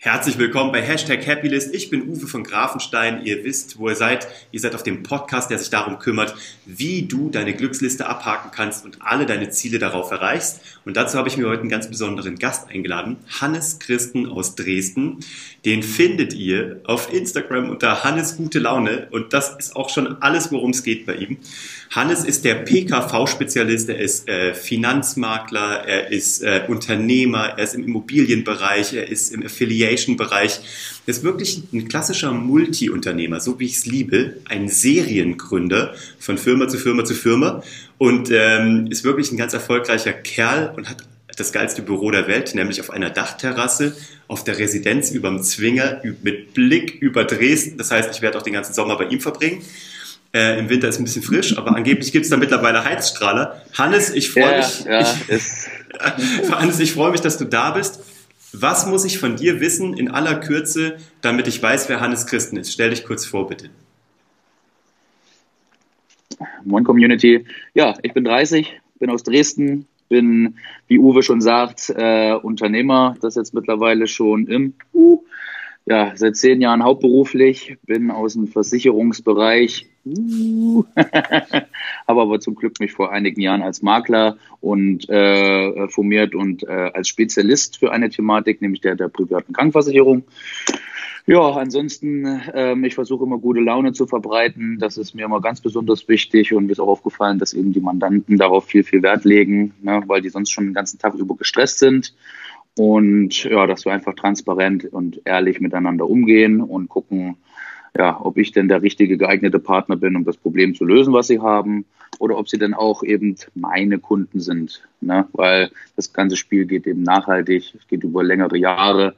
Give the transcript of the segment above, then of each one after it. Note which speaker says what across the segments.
Speaker 1: Herzlich willkommen bei Hashtag Happylist. Ich bin Uwe von Grafenstein. Ihr wisst, wo ihr seid. Ihr seid auf dem Podcast, der sich darum kümmert, wie du deine Glücksliste abhaken kannst und alle deine Ziele darauf erreichst. Und dazu habe ich mir heute einen ganz besonderen Gast eingeladen. Hannes Christen aus Dresden. Den findet ihr auf Instagram unter Hannes Gute Laune. Und das ist auch schon alles, worum es geht bei ihm. Hannes ist der PKV-Spezialist, er ist äh, Finanzmakler, er ist äh, Unternehmer, er ist im Immobilienbereich, er ist im Affiliation-Bereich. Er ist wirklich ein klassischer Multi-Unternehmer, so wie ich es liebe, ein Seriengründer von Firma zu Firma zu Firma und ähm, ist wirklich ein ganz erfolgreicher Kerl und hat das geilste Büro der Welt, nämlich auf einer Dachterrasse auf der Residenz überm Zwinger mit Blick über Dresden. Das heißt, ich werde auch den ganzen Sommer bei ihm verbringen. Äh, Im Winter ist es ein bisschen frisch, aber angeblich gibt es da mittlerweile Heizstrahler. Hannes, ich freue ja, mich. Ja, ich, Hannes, ich freue mich, dass du da bist. Was muss ich von dir wissen in aller Kürze, damit ich weiß, wer Hannes Christen ist? Stell dich kurz vor, bitte.
Speaker 2: Moin Community. Ja, ich bin 30, bin aus Dresden, bin, wie Uwe schon sagt, äh, Unternehmer, das jetzt mittlerweile schon im uh, ja, seit zehn Jahren hauptberuflich, bin aus dem Versicherungsbereich, uh, habe aber zum Glück mich vor einigen Jahren als Makler und äh, formiert und äh, als Spezialist für eine Thematik, nämlich der der privaten Krankenversicherung. Ja, ansonsten, ähm, ich versuche immer gute Laune zu verbreiten. Das ist mir immer ganz besonders wichtig und mir ist auch aufgefallen, dass eben die Mandanten darauf viel, viel Wert legen, ne, weil die sonst schon den ganzen Tag über gestresst sind. Und ja, dass wir einfach transparent und ehrlich miteinander umgehen und gucken, ja, ob ich denn der richtige geeignete Partner bin, um das Problem zu lösen, was sie haben, oder ob sie denn auch eben meine Kunden sind. Ne? Weil das ganze Spiel geht eben nachhaltig, es geht über längere Jahre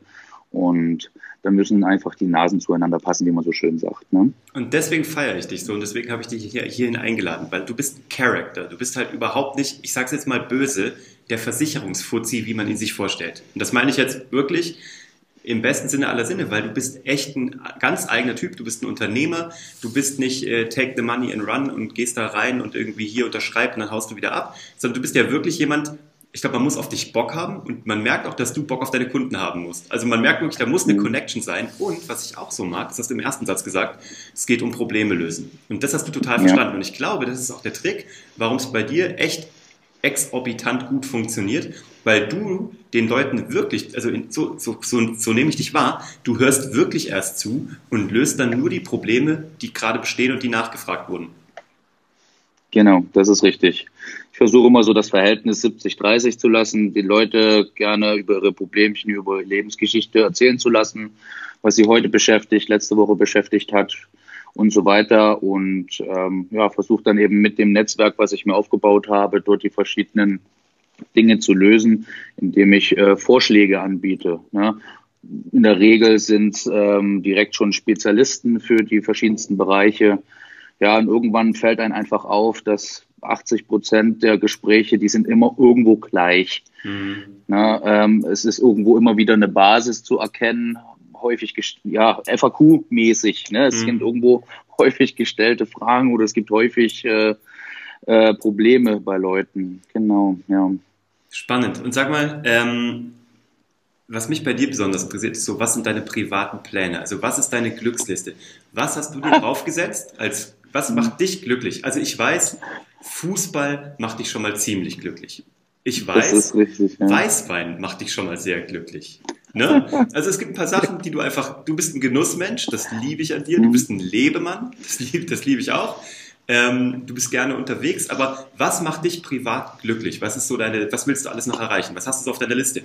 Speaker 2: und da müssen einfach die Nasen zueinander passen, wie man so schön sagt. Ne?
Speaker 1: Und deswegen feiere ich dich so und deswegen habe ich dich hier, hierhin eingeladen, weil du bist Character. Du bist halt überhaupt nicht, ich sage es jetzt mal böse, der Versicherungsfuzzi, wie man ihn sich vorstellt. Und das meine ich jetzt wirklich im besten Sinne aller Sinne, weil du bist echt ein ganz eigener Typ. Du bist ein Unternehmer. Du bist nicht äh, take the money and run und gehst da rein und irgendwie hier unterschreibst und dann haust du wieder ab, sondern du bist ja wirklich jemand, ich glaube, man muss auf dich Bock haben und man merkt auch, dass du Bock auf deine Kunden haben musst. Also man merkt wirklich, da muss eine mhm. Connection sein. Und was ich auch so mag, das hast du im ersten Satz gesagt, es geht um Probleme lösen. Und das hast du total verstanden. Und ich glaube, das ist auch der Trick, warum es bei dir echt exorbitant gut funktioniert, weil du den Leuten wirklich, also so, so, so, so nehme ich dich wahr, du hörst wirklich erst zu und löst dann nur die Probleme, die gerade bestehen und die nachgefragt wurden.
Speaker 2: Genau, das ist richtig. Ich versuche immer so das Verhältnis 70-30 zu lassen, die Leute gerne über ihre Problemchen, über ihre Lebensgeschichte erzählen zu lassen, was sie heute beschäftigt, letzte Woche beschäftigt hat und so weiter. Und ähm, ja, versuche dann eben mit dem Netzwerk, was ich mir aufgebaut habe, dort die verschiedenen Dinge zu lösen, indem ich äh, Vorschläge anbiete. Ne? In der Regel sind ähm, direkt schon Spezialisten für die verschiedensten Bereiche. Ja, und irgendwann fällt einem einfach auf, dass 80 Prozent der Gespräche, die sind immer irgendwo gleich. Mhm. Na, ähm, es ist irgendwo immer wieder eine Basis zu erkennen, häufig, ja, FAQ-mäßig. Ne? Es mhm. sind irgendwo häufig gestellte Fragen oder es gibt häufig äh, äh, Probleme bei Leuten. Genau, ja.
Speaker 1: Spannend. Und sag mal, ähm, was mich bei dir besonders interessiert, ist so, was sind deine privaten Pläne? Also was ist deine Glücksliste? Was hast du dir draufgesetzt? Als, was macht dich glücklich? Also ich weiß, Fußball macht dich schon mal ziemlich glücklich. Ich weiß, richtig, ja. Weißwein macht dich schon mal sehr glücklich. Ne? Also es gibt ein paar Sachen, die du einfach, du bist ein Genussmensch, das liebe ich an dir, du mhm. bist ein Lebemann, das liebe, das liebe ich auch. Ähm, du bist gerne unterwegs, aber was macht dich privat glücklich? Was ist so deine, was willst du alles noch erreichen? Was hast du so auf deiner Liste?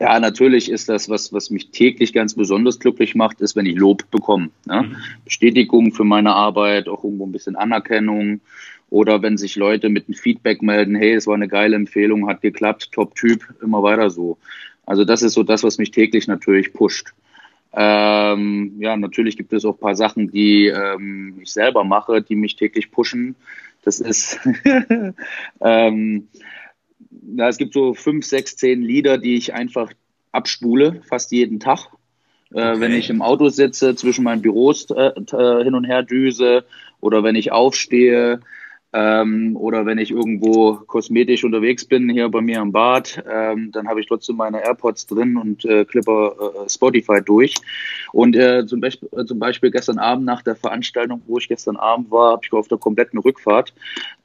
Speaker 2: Ja, natürlich ist das, was, was mich täglich ganz besonders glücklich macht, ist, wenn ich Lob bekomme. Ne? Mhm. Bestätigung für meine Arbeit, auch irgendwo ein bisschen Anerkennung. Oder wenn sich Leute mit einem Feedback melden, hey, es war eine geile Empfehlung, hat geklappt, Top-Typ, immer weiter so. Also das ist so das, was mich täglich natürlich pusht. Ähm, ja, natürlich gibt es auch ein paar Sachen, die ähm, ich selber mache, die mich täglich pushen. Das ist, ähm, ja, es gibt so fünf, sechs, zehn Lieder, die ich einfach abspule, fast jeden Tag. Äh, okay. Wenn ich im Auto sitze, zwischen meinen Büros äh, hin und her düse oder wenn ich aufstehe, Ähm, oder wenn ich irgendwo kosmetisch unterwegs bin, hier bei mir im Bad, ähm, dann habe ich trotzdem meine AirPods drin und äh, klipper äh, Spotify durch. Und äh, zum, Beispiel, äh, zum Beispiel gestern Abend nach der Veranstaltung, wo ich gestern Abend war, habe ich auf der kompletten Rückfahrt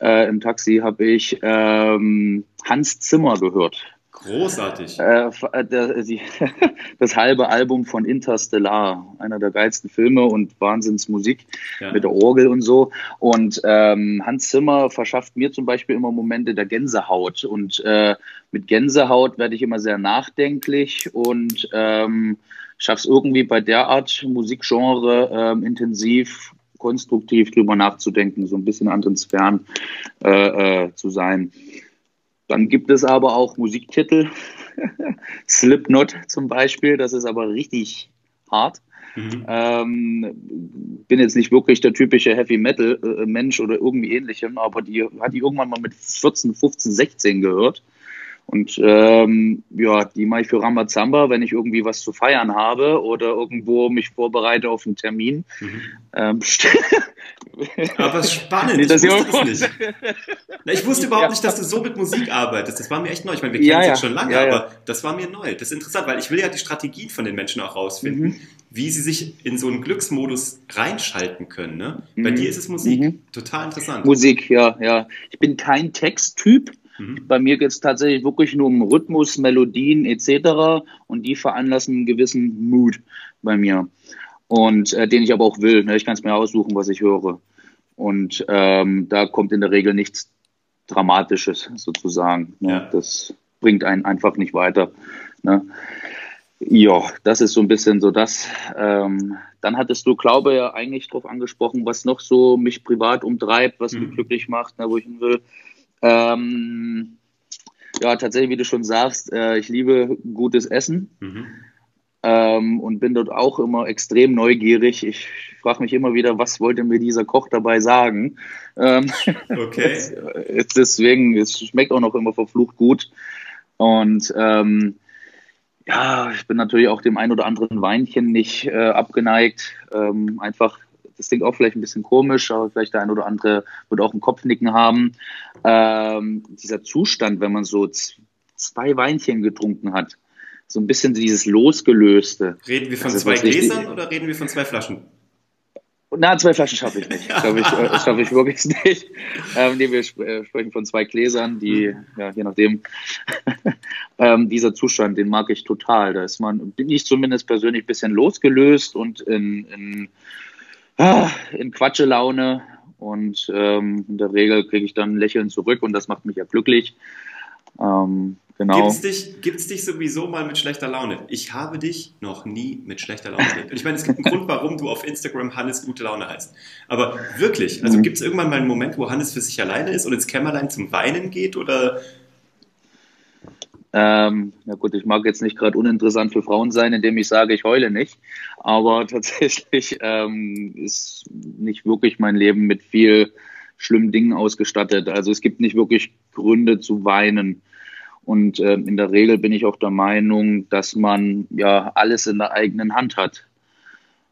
Speaker 2: äh, im Taxi, habe ich ähm, Hans Zimmer gehört.
Speaker 1: Großartig.
Speaker 2: Äh, äh, der, die, das halbe Album von Interstellar, einer der geilsten Filme und Wahnsinnsmusik ja. mit der Orgel und so. Und ähm, Hans Zimmer verschafft mir zum Beispiel immer Momente der Gänsehaut. Und äh, mit Gänsehaut werde ich immer sehr nachdenklich und ähm, schaffe es irgendwie bei der Art Musikgenre ähm, intensiv konstruktiv drüber nachzudenken, so ein bisschen anderen Sphären äh, äh, zu sein. Dann gibt es aber auch Musiktitel, Slipknot zum Beispiel, das ist aber richtig hart. Mhm. Ähm, bin jetzt nicht wirklich der typische Heavy Metal äh, Mensch oder irgendwie ähnlichem, aber die hatte ich irgendwann mal mit 14, 15, 16 gehört. Und ähm, ja, die mache ich für Ramazamba, wenn ich irgendwie was zu feiern habe oder irgendwo mich vorbereite auf einen Termin. Mhm. Ähm,
Speaker 1: Aber spannend, ich wusste das nicht. Na, ich wusste überhaupt ja. nicht, dass du so mit Musik arbeitest. Das war mir echt neu. Ich meine, wir kennen ja, uns ja. jetzt schon lange, aber das war mir neu. Das ist interessant, weil ich will ja die Strategien von den Menschen auch rausfinden, mhm. wie sie sich in so einen Glücksmodus reinschalten können. Ne? Mhm. Bei dir ist es Musik. Mhm. Total interessant.
Speaker 2: Musik, ja, ja. Ich bin kein Texttyp. Mhm. Bei mir geht es tatsächlich wirklich nur um Rhythmus, Melodien etc. Und die veranlassen einen gewissen Mood bei mir. Und äh, den ich aber auch will. Ne? Ich kann es mir aussuchen, was ich höre. Und ähm, da kommt in der Regel nichts Dramatisches sozusagen. Ne? Ja. Das bringt einen einfach nicht weiter. Ne? Ja, das ist so ein bisschen so das. Ähm, dann hattest du, glaube ich, ja eigentlich drauf angesprochen, was noch so mich privat umtreibt, was mhm. mich glücklich macht, ne, wo ich hin will. Ähm, ja, tatsächlich, wie du schon sagst, äh, ich liebe gutes Essen mhm. ähm, und bin dort auch immer extrem neugierig. Ich frage mich immer wieder, was wollte mir dieser Koch dabei sagen? Ähm, okay. deswegen, es schmeckt auch noch immer verflucht gut. Und ähm, ja, ich bin natürlich auch dem ein oder anderen Weinchen nicht äh, abgeneigt. Ähm, einfach das klingt auch vielleicht ein bisschen komisch, aber vielleicht der ein oder andere wird auch einen Kopfnicken haben. Ähm, dieser Zustand, wenn man so zwei Weinchen getrunken hat, so ein bisschen dieses Losgelöste.
Speaker 1: Reden wir von zwei Gläsern oder reden wir von zwei Flaschen?
Speaker 2: Na, zwei Flaschen schaffe ich nicht. Schaffe ich, äh, schaff ich wirklich nicht. Ähm, nee, wir äh, sprechen von zwei Gläsern, die, mhm. ja, je nachdem, ähm, dieser Zustand, den mag ich total. Da ist man, bin ich zumindest persönlich ein bisschen losgelöst und in, in ah, in Quatschelaune und ähm, in der Regel kriege ich dann ein Lächeln zurück und das macht mich ja glücklich. Ähm, genau.
Speaker 1: Gibt es dich, gibt's dich sowieso mal mit schlechter Laune? Ich habe dich noch nie mit schlechter Laune erlebt. Und ich meine, es gibt einen Grund, warum du auf Instagram Hannes gute Laune heißt. Aber wirklich, also mhm. gibt es irgendwann mal einen Moment, wo Hannes für sich alleine ist und ins Kämmerlein zum Weinen geht oder
Speaker 2: ähm, ja gut, ich mag jetzt nicht gerade uninteressant für Frauen sein, indem ich sage, ich heule nicht. Aber tatsächlich ähm, ist nicht wirklich mein Leben mit viel schlimmen Dingen ausgestattet. Also es gibt nicht wirklich Gründe zu weinen. Und äh, in der Regel bin ich auch der Meinung, dass man ja alles in der eigenen Hand hat.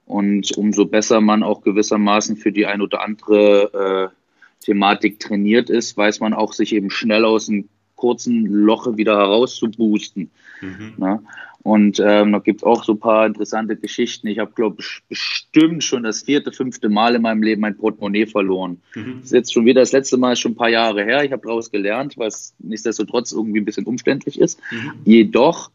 Speaker 2: Und umso besser man auch gewissermaßen für die ein oder andere äh, Thematik trainiert ist, weiß man auch, sich eben schnell aus dem kurzen Loche wieder herauszuboosten. Mhm. Ne? Und ähm, da gibt es auch so ein paar interessante Geschichten. Ich habe, glaube ich, bestimmt schon das vierte, fünfte Mal in meinem Leben mein Portemonnaie verloren. Mhm. Das ist jetzt schon wieder das letzte Mal schon ein paar Jahre her. Ich habe daraus gelernt, was nichtsdestotrotz irgendwie ein bisschen umständlich ist. Mhm. Jedoch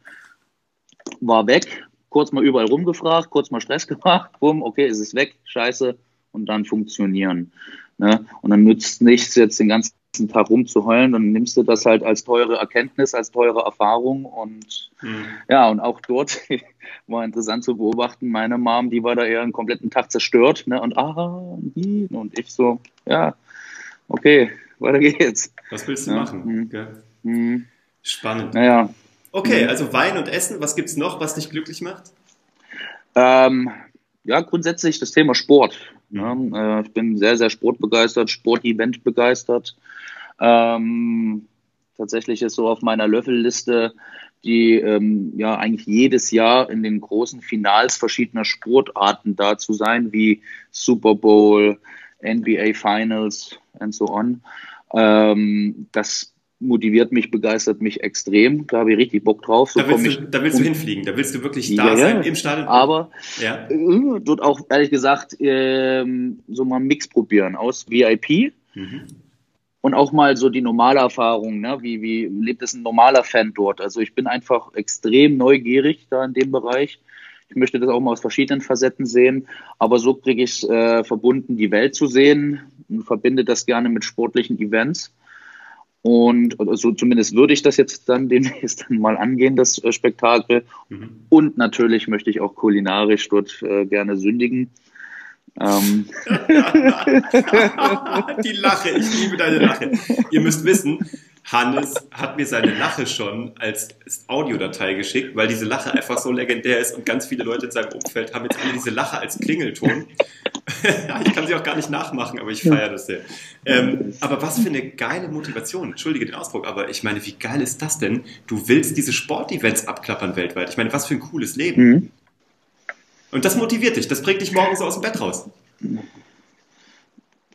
Speaker 2: war weg, kurz mal überall rumgefragt, kurz mal Stress gemacht, bumm, okay, ist es weg, scheiße, und dann funktionieren. Ne? Und dann nützt nichts, jetzt den ganzen Tag rumzuheulen, dann nimmst du das halt als teure Erkenntnis, als teure Erfahrung und mhm. ja, und auch dort war interessant zu beobachten, meine Mom, die war da eher einen kompletten Tag zerstört ne? und ah, und ich so, ja, okay, weiter geht's.
Speaker 1: Was willst du ja. machen? Mhm.
Speaker 2: Mhm.
Speaker 1: Spannend.
Speaker 2: Naja.
Speaker 1: Okay, mhm. also Wein und Essen, was gibt's noch, was dich glücklich macht?
Speaker 2: Ähm, ja, grundsätzlich das Thema Sport. Ja, äh, ich bin sehr, sehr sportbegeistert, Sportevent begeistert. Ähm, tatsächlich ist so auf meiner Löffelliste, die ähm, ja eigentlich jedes Jahr in den großen Finals verschiedener Sportarten da zu sein, wie Super Bowl, NBA Finals and so on. Ähm, das motiviert mich, begeistert mich extrem. Da habe ich richtig Bock drauf.
Speaker 1: So da, willst du, da willst du hinfliegen, da willst du wirklich da ja, sein ja. im Stadion.
Speaker 2: Aber ja. äh, dort auch ehrlich gesagt äh, so mal einen Mix probieren aus VIP mhm. und auch mal so die normale Erfahrung. Ne? Wie, wie lebt es ein normaler Fan dort? Also ich bin einfach extrem neugierig da in dem Bereich. Ich möchte das auch mal aus verschiedenen Facetten sehen, aber so kriege ich es äh, verbunden, die Welt zu sehen und verbinde das gerne mit sportlichen Events. Und so also zumindest würde ich das jetzt dann demnächst dann mal angehen, das äh, Spektakel. Mhm. Und natürlich möchte ich auch kulinarisch dort äh, gerne sündigen. Ähm.
Speaker 1: Die Lache, ich liebe deine Lache. Ihr müsst wissen, Hannes hat mir seine Lache schon als Audiodatei geschickt, weil diese Lache einfach so legendär ist und ganz viele Leute in seinem Umfeld haben jetzt alle diese Lache als Klingelton. ich kann sie auch gar nicht nachmachen, aber ich feiere das sehr. Ähm, aber was für eine geile Motivation. Entschuldige den Ausdruck, aber ich meine, wie geil ist das denn? Du willst diese Sportevents abklappern weltweit. Ich meine, was für ein cooles Leben. Mhm. Und das motiviert dich, das bringt dich morgens aus dem Bett raus.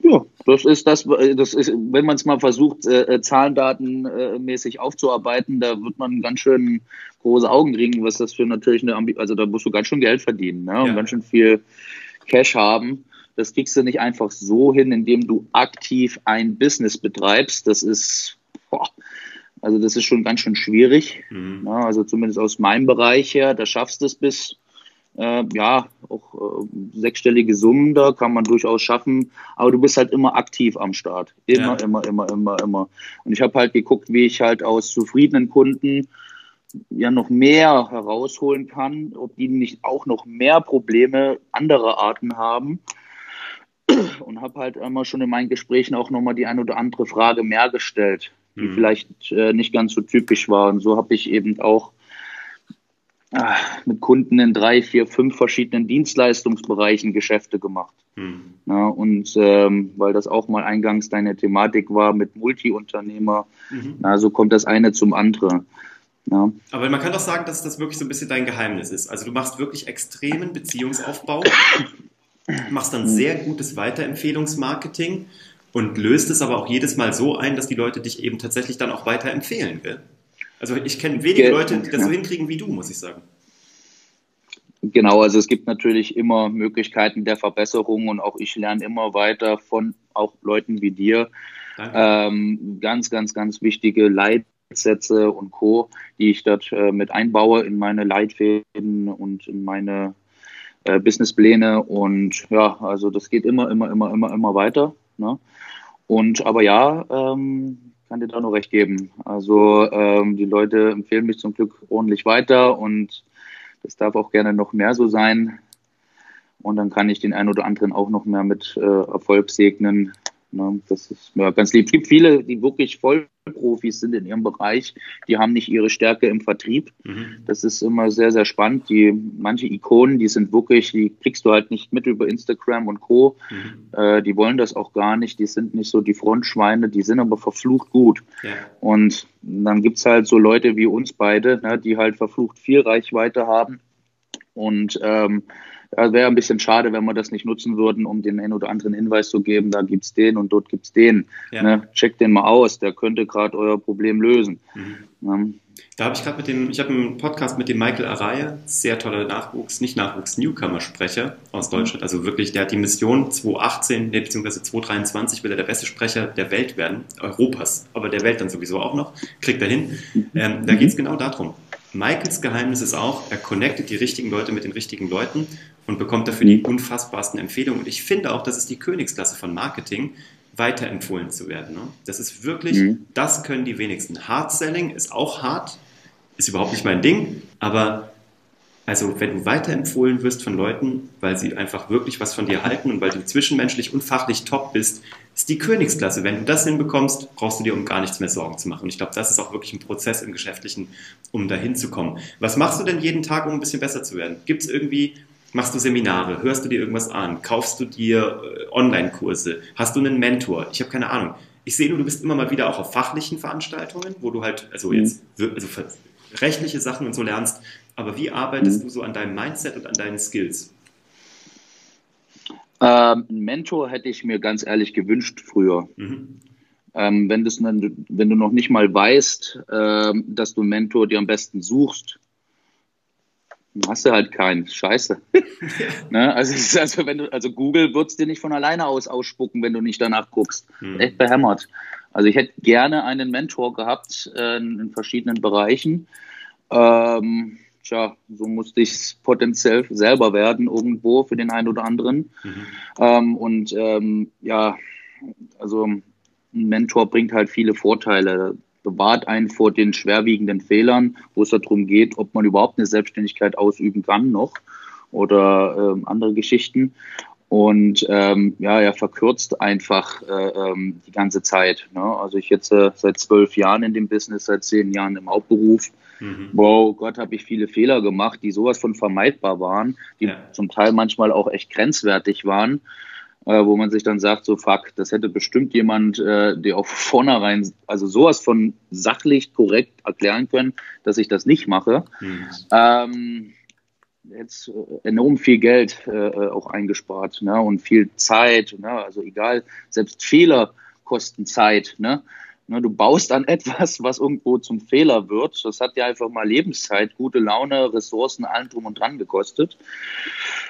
Speaker 2: Ja, das ist das, das ist, wenn man es mal versucht, äh, äh zahlendatenmäßig äh, aufzuarbeiten, da wird man ganz schön große Augen kriegen, was das für natürlich eine Ambi also da musst du ganz schön Geld verdienen, ne? Und ja. ganz schön viel Cash haben. Das kriegst du nicht einfach so hin, indem du aktiv ein Business betreibst. Das ist, boah, also das ist schon ganz schön schwierig. Mhm. Ja, also zumindest aus meinem Bereich her, da schaffst du es bis äh, ja, auch äh, sechsstellige Summen da kann man durchaus schaffen, aber du bist halt immer aktiv am Start. Immer, ja. immer, immer, immer, immer. Und ich habe halt geguckt, wie ich halt aus zufriedenen Kunden ja noch mehr herausholen kann, ob die nicht auch noch mehr Probleme anderer Arten haben. Und habe halt immer schon in meinen Gesprächen auch nochmal die eine oder andere Frage mehr gestellt, die mhm. vielleicht äh, nicht ganz so typisch war. Und so habe ich eben auch mit Kunden in drei, vier, fünf verschiedenen Dienstleistungsbereichen Geschäfte gemacht. Hm. Ja, und ähm, weil das auch mal eingangs deine Thematik war mit Multi-Unternehmer, mhm. na, so kommt das eine zum anderen.
Speaker 1: Ja. Aber man kann doch sagen, dass das wirklich so ein bisschen dein Geheimnis ist. Also du machst wirklich extremen Beziehungsaufbau, machst dann hm. sehr gutes Weiterempfehlungsmarketing und löst es aber auch jedes Mal so ein, dass die Leute dich eben tatsächlich dann auch weiterempfehlen. Gell? Also ich kenne wenige Leute, die das so hinkriegen wie du, muss ich sagen.
Speaker 2: Genau, also es gibt natürlich immer Möglichkeiten der Verbesserung und auch ich lerne immer weiter von auch Leuten wie dir. Ähm, ganz, ganz, ganz wichtige Leitsätze und Co., die ich dort äh, mit einbaue in meine Leitfäden und in meine äh, Businesspläne. Und ja, also das geht immer, immer, immer, immer, immer weiter. Ne? Und aber ja, ähm, kann dir da nur recht geben. Also ähm, die Leute empfehlen mich zum Glück ordentlich weiter und das darf auch gerne noch mehr so sein. Und dann kann ich den einen oder anderen auch noch mehr mit äh, Erfolg segnen. Ne? Das ist ja, ganz lieb. Es gibt viele, die wirklich Vollprofis sind in ihrem Bereich, die haben nicht ihre Stärke im Vertrieb. Mhm. Das ist immer sehr, sehr spannend. Die, manche Ikonen, die sind wirklich, die kriegst du halt nicht mit über Instagram und Co. Mhm. Äh, die wollen das auch gar nicht. Die sind nicht so die Frontschweine, die sind aber verflucht gut. Ja. Und dann gibt es halt so Leute wie uns beide, ne, die halt verflucht viel Reichweite haben. Und ähm, wäre ein bisschen schade, wenn wir das nicht nutzen würden, um den einen oder anderen Hinweis zu geben, da gibt es den und dort gibt es den. Ja. Ne? Checkt den mal aus, der könnte gerade euer Problem lösen. Mhm.
Speaker 1: Ja. Da habe ich gerade mit dem, ich habe einen Podcast mit dem Michael Araya, sehr toller Nachwuchs, nicht Nachwuchs, Newcomer-Sprecher aus Deutschland. Mhm. Also wirklich, der hat die Mission 2018, nee, beziehungsweise 2023 will er der beste Sprecher der Welt werden, Europas, aber der Welt dann sowieso auch noch, kriegt er hin. Mhm. Ähm, da geht es genau darum. Michaels Geheimnis ist auch, er connectet die richtigen Leute mit den richtigen Leuten und bekommt dafür die unfassbarsten Empfehlungen. Und ich finde auch, das ist die Königsklasse von Marketing, weiterempfohlen zu werden. Ne? Das ist wirklich, mhm. das können die wenigsten. Hard Selling ist auch hart, ist überhaupt nicht mein Ding, aber also wenn du weiterempfohlen wirst von Leuten, weil sie einfach wirklich was von dir halten und weil du zwischenmenschlich und fachlich top bist, ist die Königsklasse. Wenn du das hinbekommst, brauchst du dir um gar nichts mehr Sorgen zu machen. Und ich glaube, das ist auch wirklich ein Prozess im Geschäftlichen, um dahin zu kommen. Was machst du denn jeden Tag, um ein bisschen besser zu werden? Gibt es irgendwie Machst du Seminare? Hörst du dir irgendwas an? Kaufst du dir äh, Online-Kurse? Hast du einen Mentor? Ich habe keine Ahnung. Ich sehe nur, du bist immer mal wieder auch auf fachlichen Veranstaltungen, wo du halt, also mhm. jetzt, also rechtliche Sachen und so lernst. Aber wie arbeitest mhm. du so an deinem Mindset und an deinen Skills?
Speaker 2: Ähm, einen Mentor hätte ich mir ganz ehrlich gewünscht früher. Mhm. Ähm, wenn, wenn, du noch nicht mal weißt, ähm, dass du einen Mentor dir am besten suchst, hast du halt keinen. Scheiße. ne? also, also, wenn du, also Google wird es dir nicht von alleine aus ausspucken, wenn du nicht danach guckst. Mhm. Echt behämmert. Also ich hätte gerne einen Mentor gehabt äh, in verschiedenen Bereichen. Ähm, tja, so musste ich es potenziell selber werden irgendwo für den einen oder anderen. Mhm. Ähm, und ähm, ja, also ein Mentor bringt halt viele Vorteile bewahrt einen vor den schwerwiegenden Fehlern, wo es darum geht, ob man überhaupt eine Selbstständigkeit ausüben kann noch oder ähm, andere Geschichten. Und ähm, ja, er verkürzt einfach äh, ähm, die ganze Zeit. Ne? Also ich jetzt äh, seit zwölf Jahren in dem Business, seit zehn Jahren im Hauptberuf. Mhm. Wow, Gott, habe ich viele Fehler gemacht, die sowas von vermeidbar waren, die ja. zum Teil manchmal auch echt grenzwertig waren äh, wo man sich dann sagt, so fuck, das hätte bestimmt jemand, äh, der auch vornherein, also sowas von sachlich korrekt erklären können, dass ich das nicht mache. Mhm. Ähm, jetzt äh, enorm viel Geld äh, auch eingespart ne? und viel Zeit. Ne? Also egal, selbst Fehler kosten Zeit. Ne? Ne, du baust an etwas, was irgendwo zum Fehler wird. Das hat dir einfach mal Lebenszeit, gute Laune, Ressourcen, allem drum und dran gekostet.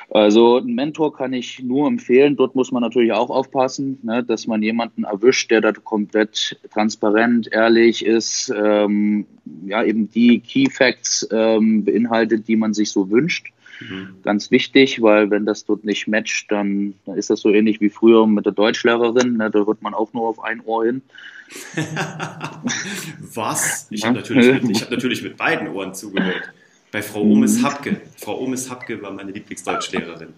Speaker 2: Also ein Mentor kann ich nur empfehlen. Dort muss man natürlich auch aufpassen, ne, dass man jemanden erwischt, der da komplett transparent, ehrlich ist, ähm, ja eben die Key Facts ähm, beinhaltet, die man sich so wünscht. Mhm. Ganz wichtig, weil wenn das dort nicht matcht, dann, dann ist das so ähnlich wie früher mit der Deutschlehrerin. Ne, da wird man auch nur auf ein Ohr hin.
Speaker 1: Was? Ich habe natürlich, hab natürlich mit beiden Ohren zugehört. Bei Frau Omes. Hapke. Frau Omes Hapke war meine Lieblingsdeutschlehrerin.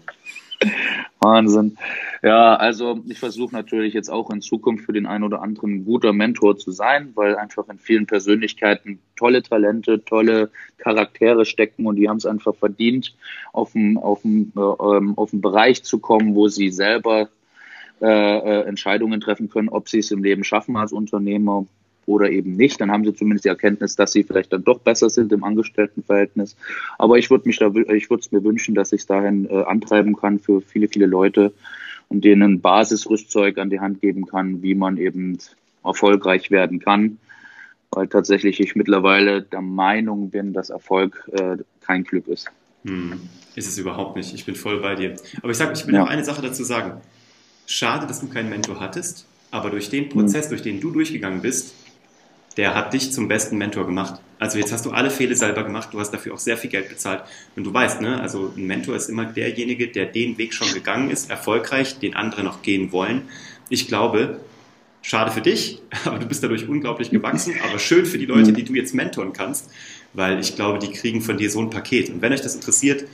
Speaker 2: Wahnsinn. Ja, also ich versuche natürlich jetzt auch in Zukunft für den einen oder anderen ein guter Mentor zu sein, weil einfach in vielen Persönlichkeiten tolle Talente, tolle Charaktere stecken und die haben es einfach verdient, auf einen, auf, einen, äh, auf Bereich zu kommen, wo sie selber äh, äh, Entscheidungen treffen können, ob sie es im Leben schaffen als Unternehmer oder eben nicht. Dann haben sie zumindest die Erkenntnis, dass sie vielleicht dann doch besser sind im Angestelltenverhältnis. Aber ich würde mich da, ich würde es mir wünschen, dass ich es dahin äh, antreiben kann für viele, viele Leute und denen ein Basisrüstzeug an die Hand geben kann, wie man eben erfolgreich werden kann. Weil tatsächlich ich mittlerweile der Meinung bin, dass Erfolg äh, kein Glück ist.
Speaker 1: Hm, ist es überhaupt nicht. Ich bin voll bei dir. Aber ich sag, ich will ja. noch eine Sache dazu sagen. Schade, dass du keinen Mentor hattest, aber durch den Prozess, mhm. durch den du durchgegangen bist, der hat dich zum besten Mentor gemacht. Also jetzt hast du alle Fehler selber gemacht, du hast dafür auch sehr viel Geld bezahlt. Und du weißt, ne, also ein Mentor ist immer derjenige, der den Weg schon gegangen ist, erfolgreich, den andere noch gehen wollen. Ich glaube, schade für dich, aber du bist dadurch unglaublich gewachsen, aber schön für die Leute, die du jetzt mentoren kannst, weil ich glaube, die kriegen von dir so ein Paket. Und wenn euch das interessiert,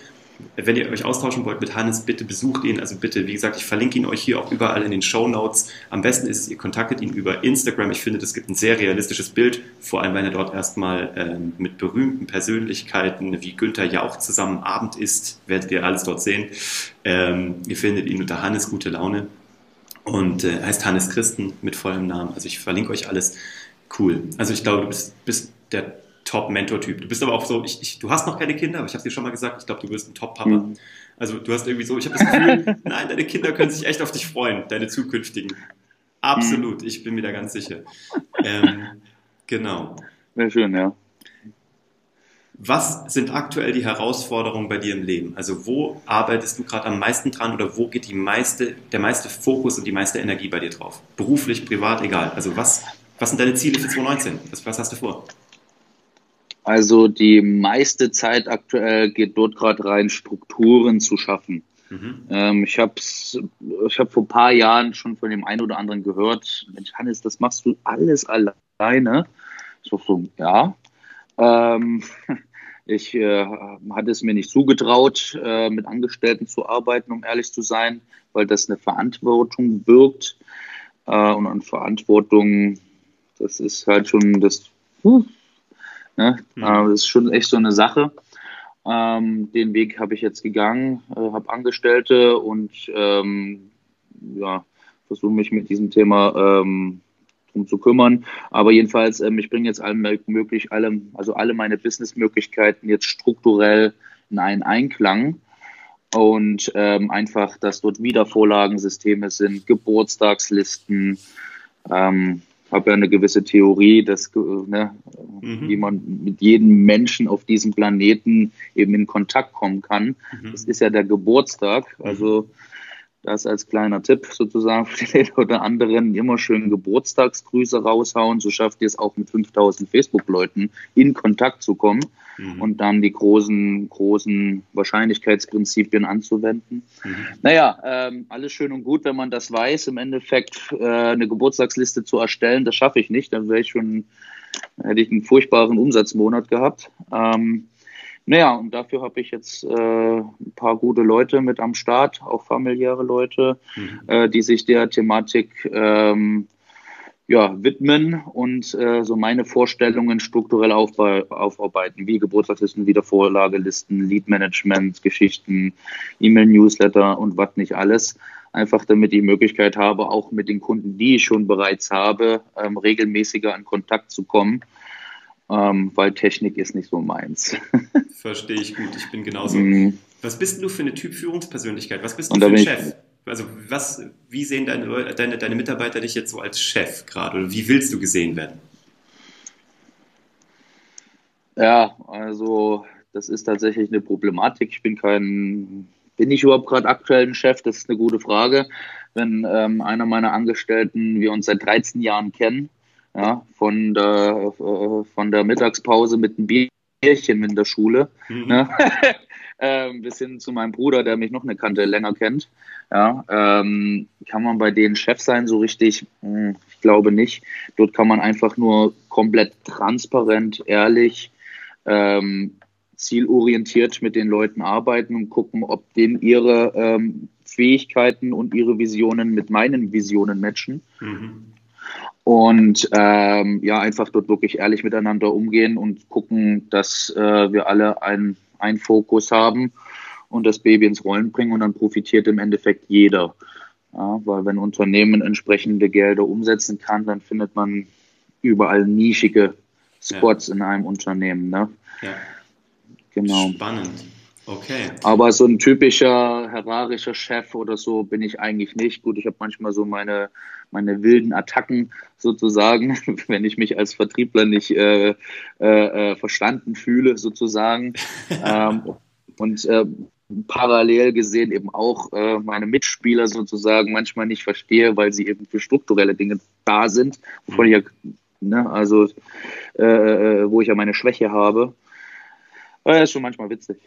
Speaker 1: wenn ihr euch austauschen wollt mit Hannes, bitte besucht ihn. Also bitte, wie gesagt, ich verlinke ihn euch hier auch überall in den Show Notes. Am besten ist es, ihr kontaktet ihn über Instagram. Ich finde, das gibt ein sehr realistisches Bild, vor allem wenn er dort erstmal ähm, mit berühmten Persönlichkeiten wie Günther Jauch zusammen Abend isst, werdet ihr alles dort sehen. Ähm, ihr findet ihn unter Hannes Gute Laune und äh, heißt Hannes Christen mit vollem Namen. Also ich verlinke euch alles. Cool. Also ich glaube, du bist, bist der Top-Mentor-Typ. Du bist aber auch so, ich, ich, du hast noch keine Kinder, aber ich habe dir schon mal gesagt, ich glaube, du wirst ein Top-Papa. Mhm. Also du hast irgendwie so, ich habe das Gefühl, nein, deine Kinder können sich echt auf dich freuen, deine zukünftigen. Absolut, mhm. ich bin mir da ganz sicher. Ähm, genau.
Speaker 2: Sehr schön, ja.
Speaker 1: Was sind aktuell die Herausforderungen bei dir im Leben? Also wo arbeitest du gerade am meisten dran oder wo geht die meiste, der meiste Fokus und die meiste Energie bei dir drauf? Beruflich, privat, egal. Also was, was sind deine Ziele für 2019? Was, was hast du vor?
Speaker 2: Also die meiste Zeit aktuell geht dort gerade rein, Strukturen zu schaffen. Mhm. Ähm, ich habe ich hab vor ein paar Jahren schon von dem einen oder anderen gehört, Mensch Hannes, das machst du alles alleine. Ich war so, ja. Ähm, ich äh, hatte es mir nicht zugetraut, äh, mit Angestellten zu arbeiten, um ehrlich zu sein, weil das eine Verantwortung birgt. Äh, und an Verantwortung, das ist halt schon das, Ne? Mhm. das ist schon echt so eine Sache. Ähm, den Weg habe ich jetzt gegangen, äh, habe Angestellte und ähm, ja, versuche mich mit diesem Thema ähm, drum zu kümmern. Aber jedenfalls, ähm, ich bringe jetzt allem möglich, allem, also alle meine Businessmöglichkeiten jetzt strukturell in einen Einklang. und ähm, einfach, dass dort Wiedervorlagensysteme sind, Geburtstagslisten. Ähm, habe ja eine gewisse Theorie, dass ne, mhm. wie man mit jedem Menschen auf diesem Planeten eben in Kontakt kommen kann. Mhm. Das ist ja der Geburtstag. Also das als kleiner Tipp sozusagen für den oder anderen immer schön Geburtstagsgrüße raushauen. So schafft ihr es auch mit 5000 Facebook-Leuten in Kontakt zu kommen mhm. und dann die großen, großen Wahrscheinlichkeitsprinzipien anzuwenden. Mhm. Naja, ähm, alles schön und gut, wenn man das weiß. Im Endeffekt äh, eine Geburtstagsliste zu erstellen, das schaffe ich nicht. Dann wäre ich schon, hätte ich einen furchtbaren Umsatzmonat gehabt. Ähm, naja, und dafür habe ich jetzt äh, ein paar gute Leute mit am Start, auch familiäre Leute, mhm. äh, die sich der Thematik ähm, ja, widmen und äh, so meine Vorstellungen strukturell aufarbeiten, wie Geburtstagslisten, Wiedervorlagelisten, Lead-Management, Geschichten, E-Mail-Newsletter und was nicht alles. Einfach damit ich die Möglichkeit habe, auch mit den Kunden, die ich schon bereits habe, ähm, regelmäßiger in Kontakt zu kommen ähm, weil Technik ist nicht so meins.
Speaker 1: Verstehe ich gut, ich bin genauso. Mm. Was bist du für eine Typ Führungspersönlichkeit? Was bist du für ein Chef? Also was, wie sehen deine, deine, deine Mitarbeiter dich jetzt so als Chef gerade? Oder wie willst du gesehen werden?
Speaker 2: Ja, also das ist tatsächlich eine Problematik. Ich bin kein, bin ich überhaupt gerade aktuell ein Chef? Das ist eine gute Frage. Wenn ähm, einer meiner Angestellten, wir uns seit 13 Jahren kennen, ja, von der, äh, von der Mittagspause mit einem Bierchen in der Schule, mhm. ne? äh, bis hin zu meinem Bruder, der mich noch eine Kante länger kennt. Ja, ähm, kann man bei denen Chef sein, so richtig? Hm, ich glaube nicht. Dort kann man einfach nur komplett transparent, ehrlich, ähm, zielorientiert mit den Leuten arbeiten und gucken, ob denen ihre ähm, Fähigkeiten und ihre Visionen mit meinen Visionen matchen. Mhm und ähm, ja, einfach dort wirklich ehrlich miteinander umgehen und gucken, dass äh, wir alle einen Fokus haben und das Baby ins Rollen bringen und dann profitiert im Endeffekt jeder. Ja, weil wenn Unternehmen entsprechende Gelder umsetzen kann, dann findet man überall nischige Spots ja. in einem Unternehmen. Ne? Ja.
Speaker 1: Genau. Spannend. Okay.
Speaker 2: Aber so ein typischer herrarischer Chef oder so bin ich eigentlich nicht. Gut, ich habe manchmal so meine, meine wilden Attacken sozusagen, wenn ich mich als Vertriebler nicht äh, äh, äh verstanden fühle sozusagen. ähm, und äh, parallel gesehen eben auch äh, meine Mitspieler sozusagen manchmal nicht verstehe, weil sie eben für strukturelle Dinge da sind, wovon ich ja, ne, also äh, äh wo ich ja meine Schwäche habe. Das ist schon manchmal witzig.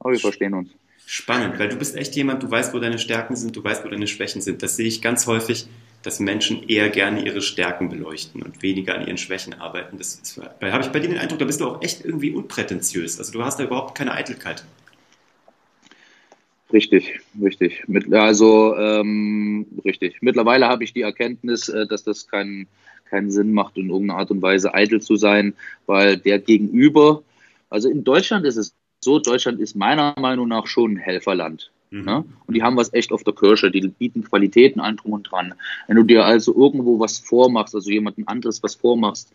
Speaker 2: Aber wir verstehen uns.
Speaker 1: Spannend, weil du bist echt jemand, du weißt, wo deine Stärken sind, du weißt, wo deine Schwächen sind. Das sehe ich ganz häufig, dass Menschen eher gerne ihre Stärken beleuchten und weniger an ihren Schwächen arbeiten. Das ist, habe ich bei dir den Eindruck, da bist du auch echt irgendwie unprätentiös. Also du hast da überhaupt keine Eitelkeit.
Speaker 2: Richtig, richtig. Mit, also ähm, richtig. Mittlerweile habe ich die Erkenntnis, äh, dass das keinen keinen Sinn macht, in irgendeiner Art und Weise eitel zu sein, weil der Gegenüber, also in Deutschland ist es so, Deutschland ist meiner Meinung nach schon ein Helferland. Mhm. Ne? Und die haben was echt auf der Kirsche, die bieten Qualitäten an drum und dran. Wenn du dir also irgendwo was vormachst, also jemandem anderes was vormachst,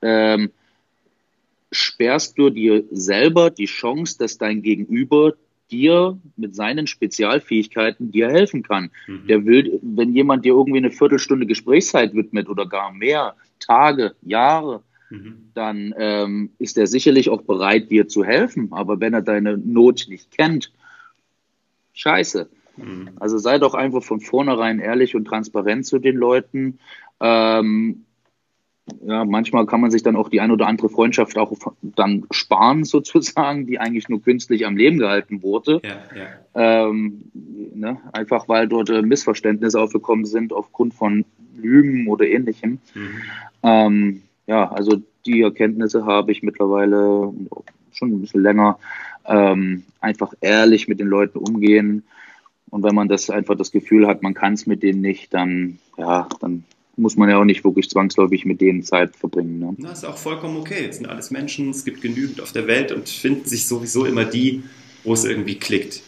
Speaker 2: ähm, sperrst du dir selber die Chance, dass dein Gegenüber dir mit seinen Spezialfähigkeiten dir helfen kann. Mhm. Der will, wenn jemand dir irgendwie eine Viertelstunde Gesprächszeit widmet oder gar mehr, Tage, Jahre, Mhm. dann ähm, ist er sicherlich auch bereit, dir zu helfen. Aber wenn er deine Not nicht kennt, scheiße. Mhm. Also sei doch einfach von vornherein ehrlich und transparent zu den Leuten. Ähm, ja, manchmal kann man sich dann auch die ein oder andere Freundschaft auch dann sparen, sozusagen, die eigentlich nur künstlich am Leben gehalten wurde. Ja, ja. Ähm, ne? Einfach weil dort äh, Missverständnisse aufgekommen sind aufgrund von Lügen oder ähnlichem. Mhm. Ähm, ja, also die Erkenntnisse habe ich mittlerweile schon ein bisschen länger. Ähm, einfach ehrlich mit den Leuten umgehen. Und wenn man das einfach das Gefühl hat, man kann es mit denen nicht, dann, ja, dann muss man ja auch nicht wirklich zwangsläufig mit denen Zeit verbringen. Ne?
Speaker 1: Das ist auch vollkommen okay. Es sind alles Menschen, es gibt genügend auf der Welt und finden sich sowieso immer die, wo es irgendwie klickt.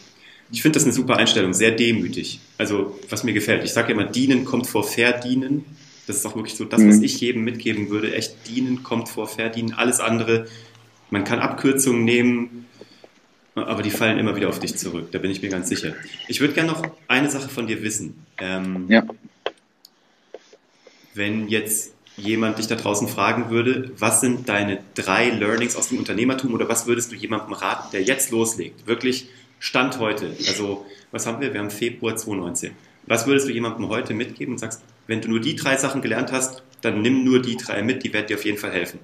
Speaker 1: Ich finde das eine super Einstellung, sehr demütig. Also, was mir gefällt. Ich sage immer, dienen kommt vor verdienen. Das ist auch wirklich so das, was mhm. ich jedem mitgeben würde. Echt dienen kommt vor verdienen. Alles andere, man kann Abkürzungen nehmen. Aber die fallen immer wieder auf dich zurück, da bin ich mir ganz sicher. Ich würde gerne noch eine Sache von dir wissen. Ähm, ja. Wenn jetzt jemand dich da draußen fragen würde, was sind deine drei Learnings aus dem Unternehmertum oder was würdest du jemandem raten, der jetzt loslegt? Wirklich Stand heute. Also, was haben wir? Wir haben Februar 2019. Was würdest du jemandem heute mitgeben und sagst, wenn du nur die drei Sachen gelernt hast, dann nimm nur die drei mit, die werden dir auf jeden Fall helfen?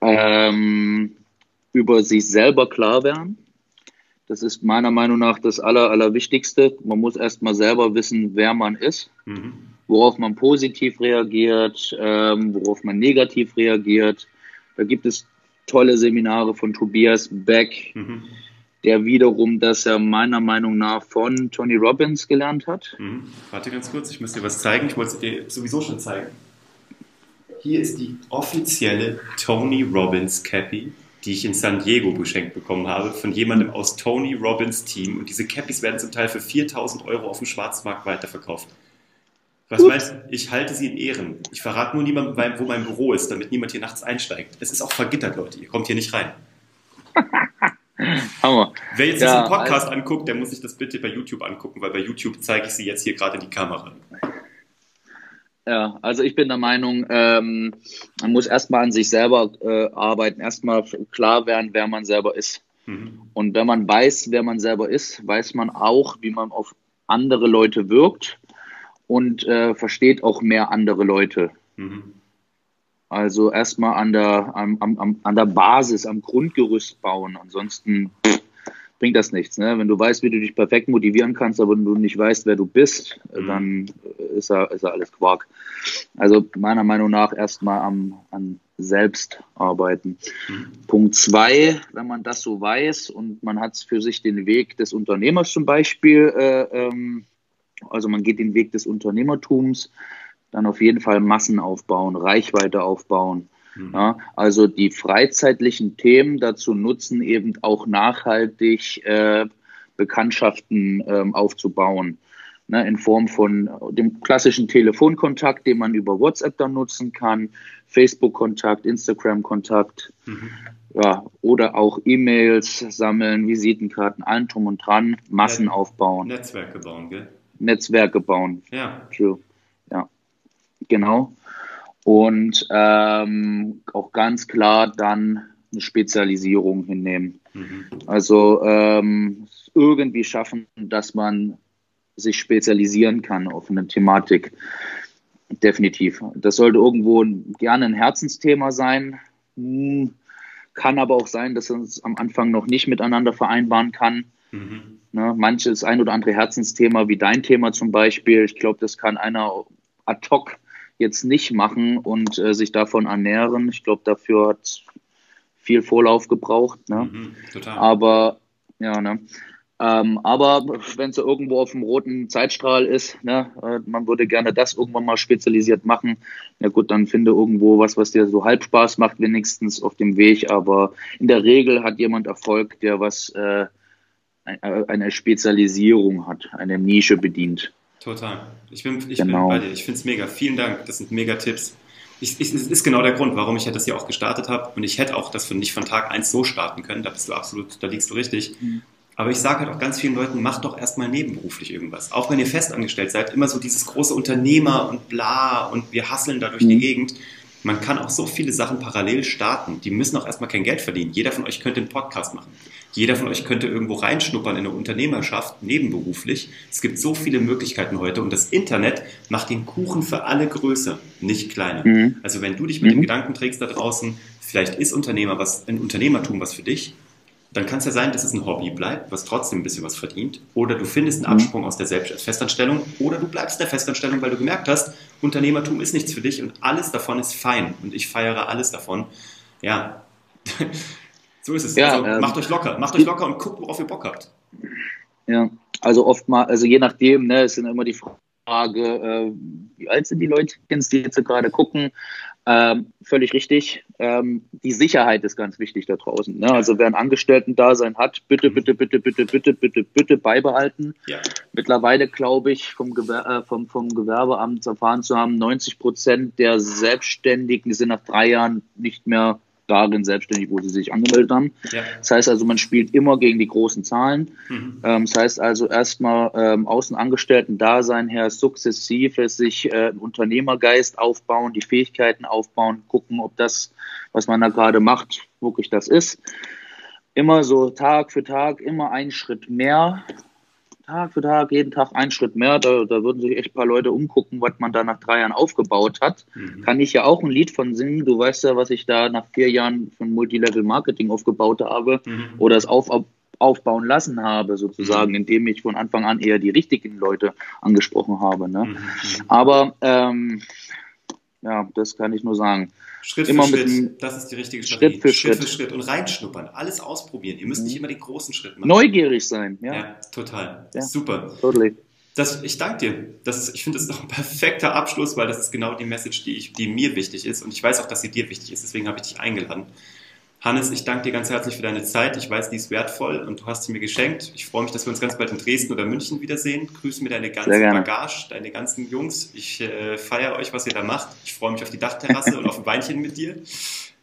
Speaker 2: Ähm, über sich selber klar werden. Das ist meiner Meinung nach das Aller, Allerwichtigste. Man muss erstmal selber wissen, wer man ist, mhm. worauf man positiv reagiert, ähm, worauf man negativ reagiert. Da gibt es tolle Seminare von Tobias Beck, mhm. Der wiederum das ja meiner Meinung nach von Tony Robbins gelernt hat.
Speaker 1: Mhm. Warte ganz kurz, ich muss dir was zeigen. Ich wollte es dir sowieso schon zeigen. Hier ist die offizielle Tony Robbins Cappy die ich in San Diego geschenkt bekommen habe, von jemandem aus Tony Robbins Team. Und diese Cappies werden zum Teil für 4000 Euro auf dem Schwarzmarkt weiterverkauft. Was Gut. meinst du? Ich halte sie in Ehren. Ich verrate nur niemandem, wo mein Büro ist, damit niemand hier nachts einsteigt. Es ist auch vergittert, Leute. Ihr kommt hier nicht rein. Hammer. Wer jetzt ja, diesen Podcast also, anguckt, der muss sich das bitte bei YouTube angucken, weil bei YouTube zeige ich sie jetzt hier gerade in die Kamera.
Speaker 2: Ja, also ich bin der Meinung, ähm, man muss erstmal an sich selber äh, arbeiten, erstmal klar werden, wer man selber ist. Mhm. Und wenn man weiß, wer man selber ist, weiß man auch, wie man auf andere Leute wirkt und äh, versteht auch mehr andere Leute. Mhm. Also erstmal an der, am, am, an der Basis, am Grundgerüst bauen. Ansonsten pff, bringt das nichts. Ne? Wenn du weißt, wie du dich perfekt motivieren kannst, aber wenn du nicht weißt, wer du bist, mhm. dann ist ja, ist ja alles Quark. Also meiner Meinung nach erstmal am, an selbst arbeiten. Mhm. Punkt zwei, wenn man das so weiß und man hat für sich den Weg des Unternehmers zum Beispiel, äh, ähm, also man geht den Weg des Unternehmertums, dann auf jeden Fall Massen aufbauen, Reichweite aufbauen. Mhm. Ja, also die freizeitlichen Themen dazu nutzen, eben auch nachhaltig äh, Bekanntschaften ähm, aufzubauen. Ne, in Form von dem klassischen Telefonkontakt, den man über WhatsApp dann nutzen kann, Facebook-Kontakt, Instagram-Kontakt, mhm. ja, oder auch E-Mails sammeln, Visitenkarten, allen drum und dran, Massen Net aufbauen.
Speaker 1: Netzwerke bauen, gell?
Speaker 2: Netzwerke bauen.
Speaker 1: Ja.
Speaker 2: True. Genau und ähm, auch ganz klar dann eine Spezialisierung hinnehmen. Mhm. Also ähm, irgendwie schaffen, dass man sich spezialisieren kann auf eine Thematik. Definitiv. Das sollte irgendwo gerne ein Herzensthema sein. Hm, kann aber auch sein, dass man es am Anfang noch nicht miteinander vereinbaren kann. Mhm. Ne, manches ein oder andere Herzensthema, wie dein Thema zum Beispiel, ich glaube, das kann einer ad hoc jetzt nicht machen und äh, sich davon ernähren. Ich glaube, dafür hat viel Vorlauf gebraucht. Ne? Mhm. Aber ja, ne? Ähm, aber wenn es irgendwo auf dem roten Zeitstrahl ist, ne, äh, man würde gerne das irgendwann mal spezialisiert machen, na gut, dann finde irgendwo was, was dir so halb Spaß macht, wenigstens auf dem Weg. Aber in der Regel hat jemand Erfolg, der was äh, eine Spezialisierung hat, eine Nische bedient.
Speaker 1: Total. Ich bin, ich genau. bin bei dir. Ich finde es mega. Vielen Dank. Das sind mega Tipps. Ich, ich, das ist genau der Grund, warum ich das hier auch gestartet habe. Und ich hätte auch das von, nicht von Tag 1 so starten können. Da bist du absolut, da liegst du richtig. Mhm. Aber ich sage halt auch ganz vielen Leuten, macht doch erstmal nebenberuflich irgendwas. Auch wenn ihr festangestellt seid, immer so dieses große Unternehmer und bla und wir hasseln da durch mhm. die Gegend. Man kann auch so viele Sachen parallel starten. Die müssen auch erstmal kein Geld verdienen. Jeder von euch könnte einen Podcast machen. Jeder von euch könnte irgendwo reinschnuppern in eine Unternehmerschaft, nebenberuflich. Es gibt so viele Möglichkeiten heute und das Internet macht den Kuchen für alle größer, nicht kleiner. Mhm. Also wenn du dich mit mhm. dem Gedanken trägst da draußen, vielleicht ist Unternehmer was, ein Unternehmertum was für dich, dann kann es ja sein, dass es ein Hobby bleibt, was trotzdem ein bisschen was verdient. Oder du findest einen mhm. Absprung aus der Selbst Festanstellung. Oder du bleibst in der Festanstellung, weil du gemerkt hast, Unternehmertum ist nichts für dich und alles davon ist fein. Und ich feiere alles davon. Ja, So ist es. Ja, also, ähm, macht euch locker, macht euch locker und guckt, worauf ihr Bock habt.
Speaker 2: Ja, also oft mal, also je nachdem, ne, ist immer die Frage, äh, wie alt sind die Leute, die jetzt gerade gucken? Ähm, völlig richtig. Ähm, die Sicherheit ist ganz wichtig da draußen. Ne? Also wer ein Angestellten-Dasein hat, bitte, mhm. bitte, bitte, bitte, bitte, bitte, bitte beibehalten. Ja. Mittlerweile glaube ich, vom, Gewer äh, vom, vom Gewerbeamt erfahren zu haben, 90 Prozent der Selbstständigen sind nach drei Jahren nicht mehr darin selbstständig, wo sie sich angemeldet haben. Ja. Das heißt also, man spielt immer gegen die großen Zahlen. Mhm. Ähm, das heißt also erstmal ähm, Außenangestellten-Dasein her sukzessive sich äh, Unternehmergeist aufbauen, die Fähigkeiten aufbauen, gucken, ob das, was man da gerade macht, wirklich das ist. Immer so Tag für Tag, immer einen Schritt mehr Tag für Tag, jeden Tag einen Schritt mehr. Da, da würden sich echt ein paar Leute umgucken, was man da nach drei Jahren aufgebaut hat. Mhm. Kann ich ja auch ein Lied von singen. Du weißt ja, was ich da nach vier Jahren von Multilevel Marketing aufgebaut habe mhm. oder es auf, aufbauen lassen habe, sozusagen, mhm. indem ich von Anfang an eher die richtigen Leute angesprochen habe. Ne? Mhm. Aber ähm, ja, das kann ich nur sagen.
Speaker 1: Schritt immer für Schritt, das ist die richtige Strategie. Schritt für Schritt. Schritt für Schritt und reinschnuppern, alles ausprobieren. Ihr müsst nicht immer den großen Schritt machen.
Speaker 2: Neugierig sein, ja.
Speaker 1: Ja, total. Ja, Super. Totally. Das, ich danke dir. Das, ich finde, das ist doch ein perfekter Abschluss, weil das ist genau die Message, die, ich, die mir wichtig ist. Und ich weiß auch, dass sie dir wichtig ist. Deswegen habe ich dich eingeladen. Hannes, ich danke dir ganz herzlich für deine Zeit. Ich weiß, die ist wertvoll und du hast sie mir geschenkt. Ich freue mich, dass wir uns ganz bald in Dresden oder München wiedersehen. Grüße mir deine ganze Bagage, deine ganzen Jungs. Ich äh, feiere euch, was ihr da macht. Ich freue mich auf die Dachterrasse und auf ein Weinchen mit dir.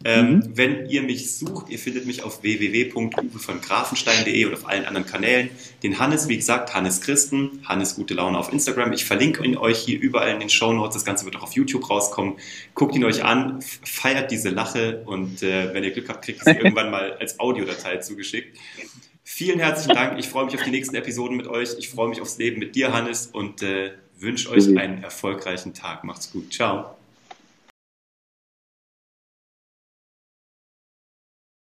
Speaker 1: Ähm, mhm. Wenn ihr mich sucht, ihr findet mich auf www.uwe und auf allen anderen Kanälen. Den Hannes, wie gesagt, Hannes Christen, Hannes Gute Laune auf Instagram. Ich verlinke ihn euch hier überall in den Show Notes. Das Ganze wird auch auf YouTube rauskommen. Guckt ihn euch an, feiert diese Lache und äh, wenn ihr Glück habt, kriegt ihr sie irgendwann mal als Audiodatei zugeschickt. Vielen herzlichen Dank. Ich freue mich auf die nächsten Episoden mit euch. Ich freue mich aufs Leben mit dir, Hannes, und äh, wünsche euch einen erfolgreichen Tag. Macht's gut. Ciao.